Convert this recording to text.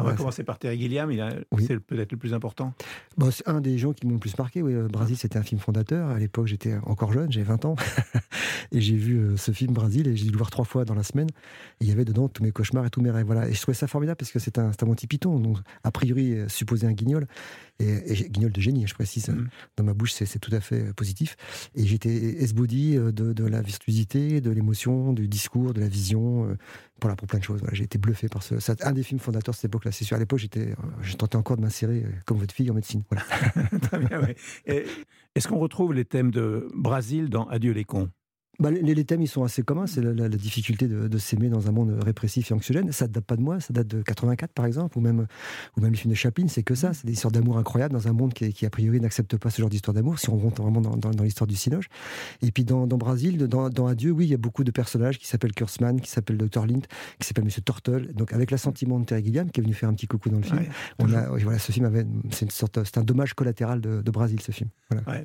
On va commencer par Terry Gilliam, c'est peut-être le plus important. Bon, c'est un des gens qui m'ont le plus marqué. Oui. Brasil, c'était un film fondateur. À l'époque, j'étais encore jeune, j'avais 20 ans. et j'ai vu euh, ce film Brasil et j'ai dû le voir trois fois dans la semaine. Et il y avait dedans tous mes cauchemars et tous mes rêves. Voilà. Et je trouvais ça formidable parce que c'est un, un Monty Python, donc a priori euh, supposé un guignol. Et, guignol de génie, je précise. Mm. Dans ma bouche, c'est tout à fait euh, positif. Et j'étais esbody de, de la virtuosité, de l'émotion, du discours, de la vision pour, pour plein de choses. J'ai été bluffé par ce. C'est un des films fondateurs de cette époque-là. C'est sûr, à l'époque, j'étais, je tentais encore de m'insérer comme votre fille en médecine. Voilà. Très bien, Est-ce qu'on retrouve les thèmes de Brésil dans Adieu les cons? Bah, les, thèmes, ils sont assez communs. C'est la, difficulté de, s'aimer dans un monde répressif et anxiogène. Ça ne date pas de moi, ça date de 84, par exemple, ou même, ou même les films de Chaplin, c'est que ça. C'est des histoires d'amour incroyables dans un monde qui, a priori, n'accepte pas ce genre d'histoire d'amour, si on rentre vraiment dans, l'histoire du Cinoche. Et puis, dans, dans Brésil, dans, Adieu, oui, il y a beaucoup de personnages qui s'appellent Kurzman, qui s'appellent Dr. Lind, qui s'appelle Monsieur Turtle. Donc, avec l'assentiment de Terry Gilliam, qui est venu faire un petit coucou dans le film. on a, voilà, ce film avait, c'est une sorte, c'est un dommage collatéral de, Brésil, ce film. Voilà.